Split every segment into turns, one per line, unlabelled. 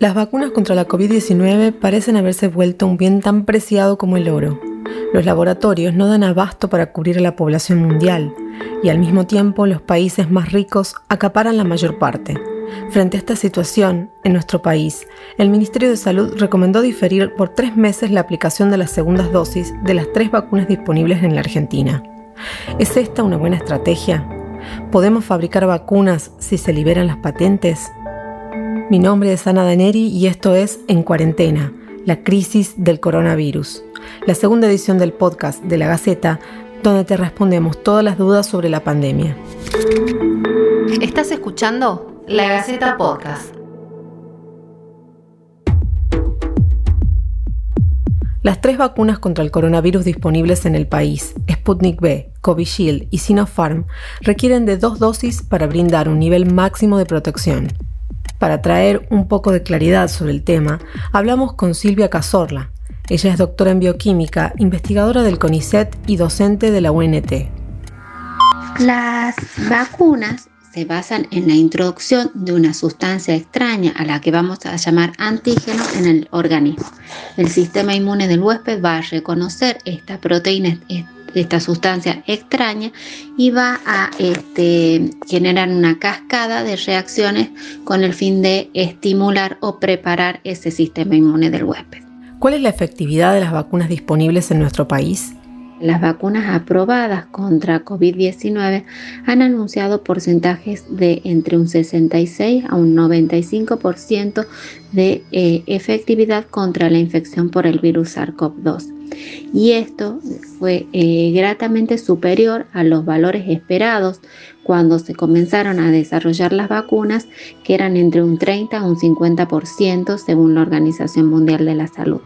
Las vacunas contra la COVID-19 parecen haberse vuelto un bien tan preciado como el oro. Los laboratorios no dan abasto para cubrir a la población mundial y al mismo tiempo los países más ricos acaparan la mayor parte. Frente a esta situación, en nuestro país, el Ministerio de Salud recomendó diferir por tres meses la aplicación de las segundas dosis de las tres vacunas disponibles en la Argentina. ¿Es esta una buena estrategia? ¿Podemos fabricar vacunas si se liberan las patentes? Mi nombre es Ana Daneri y esto es En Cuarentena, la crisis del coronavirus, la segunda edición del podcast de la Gaceta, donde te respondemos todas las dudas sobre la pandemia.
¿Estás escuchando? La Gaceta Podcast.
Las tres vacunas contra el coronavirus disponibles en el país, Sputnik V, Covishield y Sinopharm, requieren de dos dosis para brindar un nivel máximo de protección. Para traer un poco de claridad sobre el tema, hablamos con Silvia Cazorla. Ella es doctora en bioquímica, investigadora del CONICET y docente de la UNT.
Las vacunas se basan en la introducción de una sustancia extraña a la que vamos a llamar antígeno en el organismo. El sistema inmune del huésped va a reconocer esta proteína, esta sustancia extraña y va a este, generar una cascada de reacciones con el fin de estimular o preparar ese sistema inmune del huésped.
¿Cuál es la efectividad de las vacunas disponibles en nuestro país?
Las vacunas aprobadas contra COVID-19 han anunciado porcentajes de entre un 66 a un 95% de eh, efectividad contra la infección por el virus SARS-CoV-2 y esto fue eh, gratamente superior a los valores esperados cuando se comenzaron a desarrollar las vacunas, que eran entre un 30 a un 50% según la Organización Mundial de la Salud.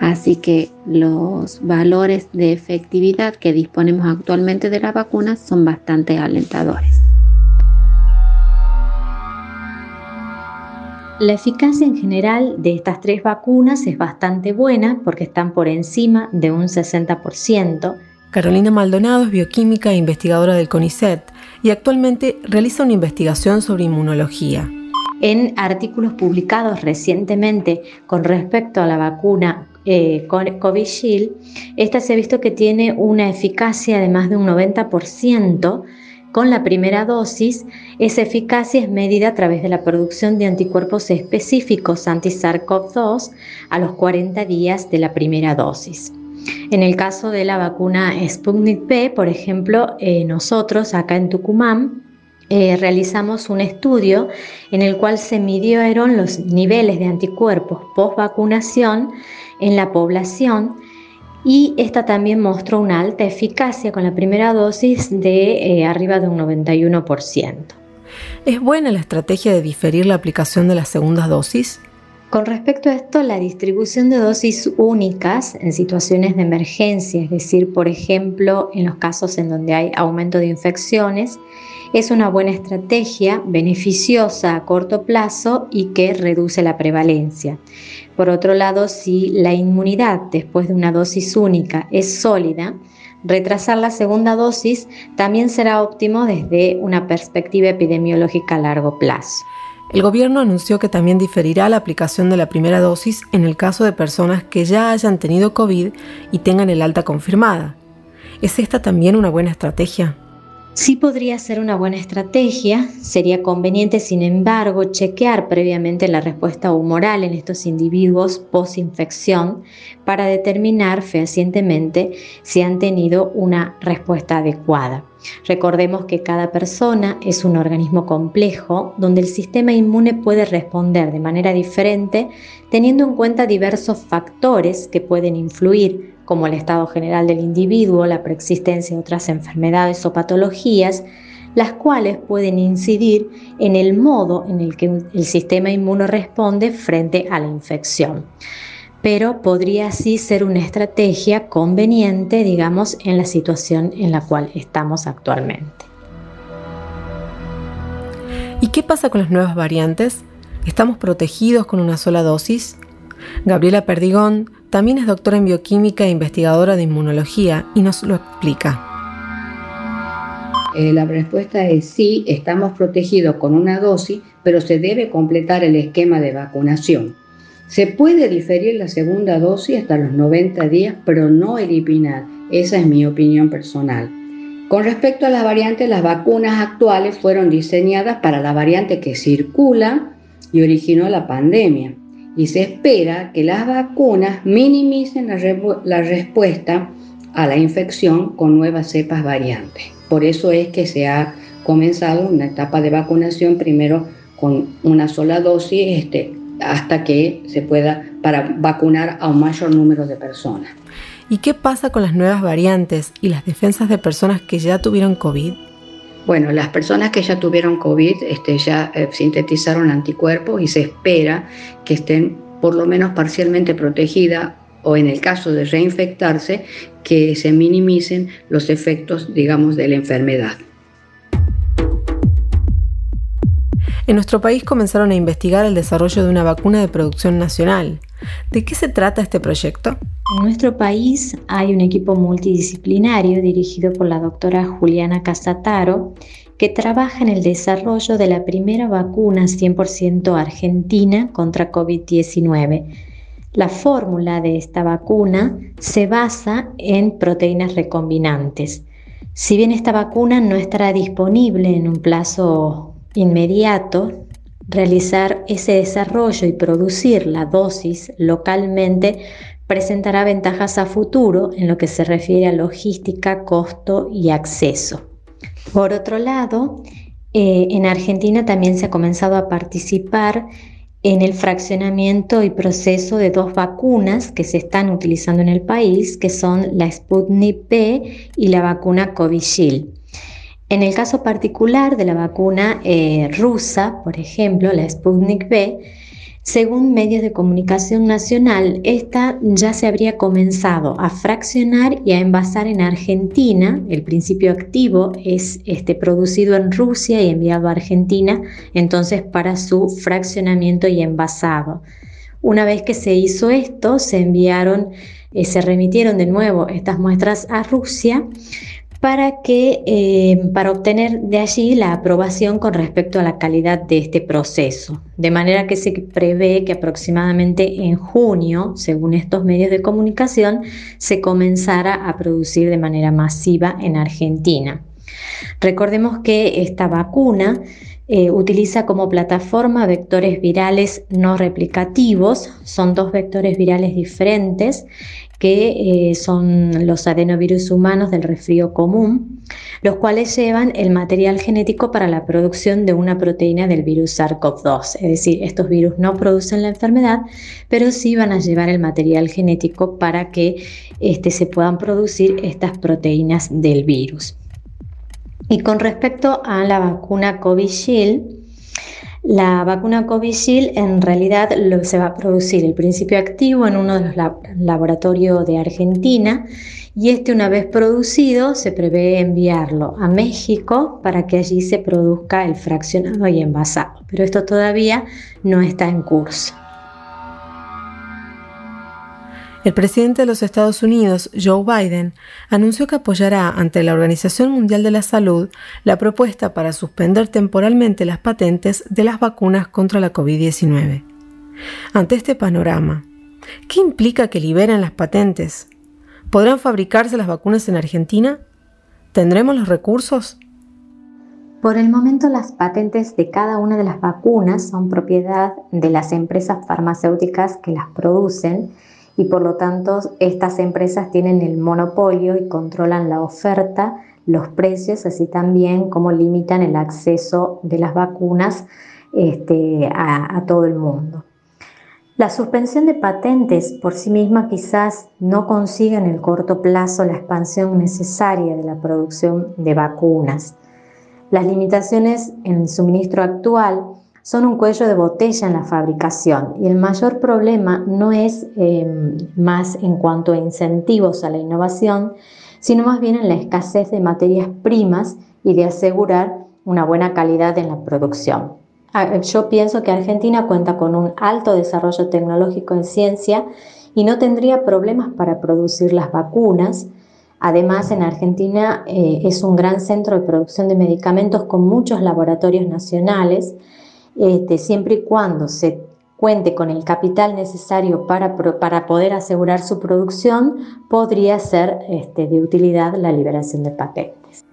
Así que los valores de efectividad que disponemos actualmente de las vacunas son bastante alentadores.
La eficacia en general de estas tres vacunas es bastante buena porque están por encima de un 60%.
Carolina Maldonado es bioquímica e investigadora del CONICET y actualmente realiza una investigación sobre inmunología.
En artículos publicados recientemente con respecto a la vacuna eh, Covishield, esta se ha visto que tiene una eficacia de más de un 90% con la primera dosis, esa eficacia es medida a través de la producción de anticuerpos específicos anti-SARS-CoV-2 a los 40 días de la primera dosis. En el caso de la vacuna Sputnik V, por ejemplo, eh, nosotros acá en Tucumán eh, realizamos un estudio en el cual se midieron los niveles de anticuerpos post vacunación en la población y esta también mostró una alta eficacia con la primera dosis de eh, arriba de un 91%.
¿Es buena la estrategia de diferir la aplicación de las segundas dosis?
Con respecto a esto, la distribución de dosis únicas en situaciones de emergencia, es decir, por ejemplo, en los casos en donde hay aumento de infecciones, es una buena estrategia, beneficiosa a corto plazo y que reduce la prevalencia. Por otro lado, si la inmunidad después de una dosis única es sólida, retrasar la segunda dosis también será óptimo desde una perspectiva epidemiológica a largo plazo.
El gobierno anunció que también diferirá la aplicación de la primera dosis en el caso de personas que ya hayan tenido COVID y tengan el alta confirmada. ¿Es esta también una buena estrategia?
Sí podría ser una buena estrategia, sería conveniente sin embargo chequear previamente la respuesta humoral en estos individuos post-infección para determinar fehacientemente si han tenido una respuesta adecuada. Recordemos que cada persona es un organismo complejo donde el sistema inmune puede responder de manera diferente teniendo en cuenta diversos factores que pueden influir como el estado general del individuo, la preexistencia de otras enfermedades o patologías, las cuales pueden incidir en el modo en el que el sistema inmuno responde frente a la infección. Pero podría así ser una estrategia conveniente, digamos, en la situación en la cual estamos actualmente.
¿Y qué pasa con las nuevas variantes? ¿Estamos protegidos con una sola dosis? Gabriela Perdigón también es doctora en bioquímica e investigadora de inmunología y nos lo explica.
eh, la respuesta es sí, estamos protegidos con una dosis, pero se debe completar el esquema de vacunación. Se puede diferir la segunda dosis hasta los 90 días, pero no eliminar. Esa es mi opinión personal. Con respecto a las variantes, las vacunas actuales fueron diseñadas para la variante que circula y originó la pandemia. Y se espera que las vacunas minimicen la, respuesta a la infección con nuevas cepas variantes. Por eso es que se ha comenzado una etapa de vacunación primero con una sola dosis este, hasta que se pueda para vacunar a un mayor número de personas.
¿Y qué pasa con las nuevas variantes y las defensas de personas que ya tuvieron COVID?
Bueno, las personas que ya tuvieron COVID este, ya eh, sintetizaron anticuerpos y se espera que estén por lo menos parcialmente protegidas o en el caso de reinfectarse, que se minimicen los efectos, digamos, de la enfermedad.
En nuestro país comenzaron a investigar el desarrollo de una vacuna de producción nacional. ¿De qué se trata este proyecto?
En nuestro país hay un equipo multidisciplinario dirigido por la doctora Juliana Casataro que trabaja en el desarrollo de la primera vacuna 100% argentina contra COVID-19. La fórmula de esta vacuna se basa en proteínas recombinantes. Si bien esta vacuna no estará disponible en un plazo inmediato, realizar ese desarrollo y producir la dosis localmente presentará ventajas a futuro en lo que se refiere a logística, costo y acceso. Por otro lado, eh, en Argentina también se ha comenzado a participar en el fraccionamiento y proceso de dos vacunas que se están utilizando en el país, que son la Sputnik P y la vacuna Covishield. En el caso particular de la vacuna eh, rusa, por ejemplo, la Sputnik V, según medios de comunicación nacional, esta ya se habría comenzado a fraccionar y a envasar en Argentina. El principio activo es este, producido en Rusia y enviado a Argentina, entonces para su fraccionamiento y envasado. Una vez que se hizo esto, se enviaron, eh, se remitieron de nuevo estas muestras a Rusia para, que, eh, para obtener de allí la aprobación con respecto a la calidad de este proceso. De manera que se prevé que aproximadamente en junio, según estos medios de comunicación, se comenzara a producir de manera masiva en Argentina. Recordemos que esta vacuna eh, utiliza como plataforma vectores virales no replicativos, son dos vectores virales diferentes que eh, son los adenovirus humanos del resfrío común, los cuales llevan el material genético para la producción de una proteína del virus SARS-CoV-2. Es decir, estos virus no producen la enfermedad, pero sí van a llevar el material genético para que este, se puedan producir estas proteínas del virus. Y con respecto a la vacuna Covishield, la vacuna Covishield en realidad se va a producir el principio activo en uno de los laboratorios de Argentina y este una vez producido se prevé enviarlo a México para que allí se produzca el fraccionado y envasado. Pero esto todavía no está en curso.
El presidente de los Estados Unidos, Joe Biden, anunció que apoyará ante la Organización Mundial de la Salud la propuesta para suspender temporalmente las patentes de las vacunas contra la COVID-19. Ante este panorama, ¿qué implica que liberen las patentes? ¿Podrán fabricarse las vacunas en Argentina? ¿Tendremos los recursos?
Por el momento las patentes de cada una de las vacunas son propiedad de las empresas farmacéuticas que las producen y por lo tanto estas empresas tienen el monopolio y controlan la oferta, los precios, así también como limitan el acceso de las vacunas este, a, a todo el mundo. La suspensión de patentes por sí misma quizás no consiga en el corto plazo la expansión necesaria de la producción de vacunas. Las limitaciones en el suministro actual son un cuello de botella en la fabricación. Y el mayor problema no es em, más en cuanto a incentivos a la innovación, sino más bien en la escasez de materias primas y de asegurar una buena calidad en la producción. Ah, yo pienso que Argentina cuenta con un alto desarrollo tecnológico en ciencia y no tendría problemas para producir las vacunas, Además, en Argentina eh, es un gran centro de producción de medicamentos con muchos laboratorios nacionales, este, siempre y cuando se cuente con el capital necesario para, para poder asegurar su producción, podría ser este, de utilidad la liberación de patentes.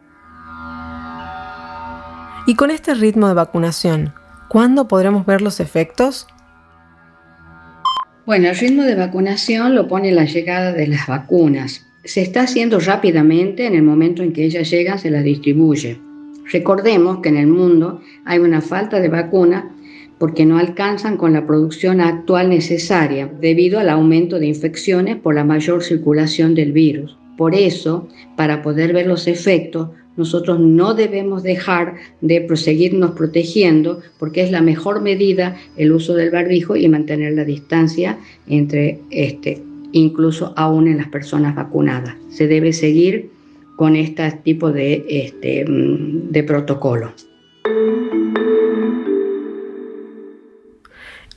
Y con este ritmo de vacunación, ¿cuándo podremos ver los efectos?
Bueno, el ritmo de vacunación lo pone la llegada de las vacunas. Se está haciendo rápidamente, en el momento en que ellas llegan se las distribuye. Recordemos que en el mundo hay una falta de vacunas porque no alcanzan con la producción actual necesaria debido al aumento de infecciones por la mayor circulación del virus. Por eso, para poder ver los efectos, nosotros no debemos dejar de proseguirnos protegiendo porque es la mejor medida el uso del barbijo y mantener la distancia entre este, incluso aún en las personas vacunadas. Se debe seguir con este tipo de, este, mm, de protocolo.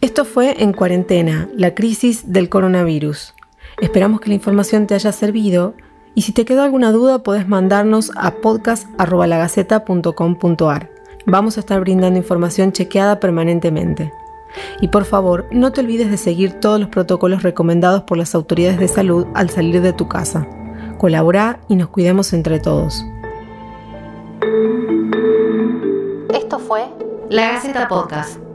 Esto fue En Cuarentena, la crisis del coronavirus. Esperamos que la información te haya servido y si te quedó alguna duda puedes mandarnos a podcast.lagaceta.com.ar. Vamos a estar brindando información chequeada permanentemente. Y por favor, no te olvides de seguir todos los protocolos recomendados por las autoridades de salud al salir de tu casa. Colabora y nos cuidemos entre todos.
Esto fue La Gaceta Podcast.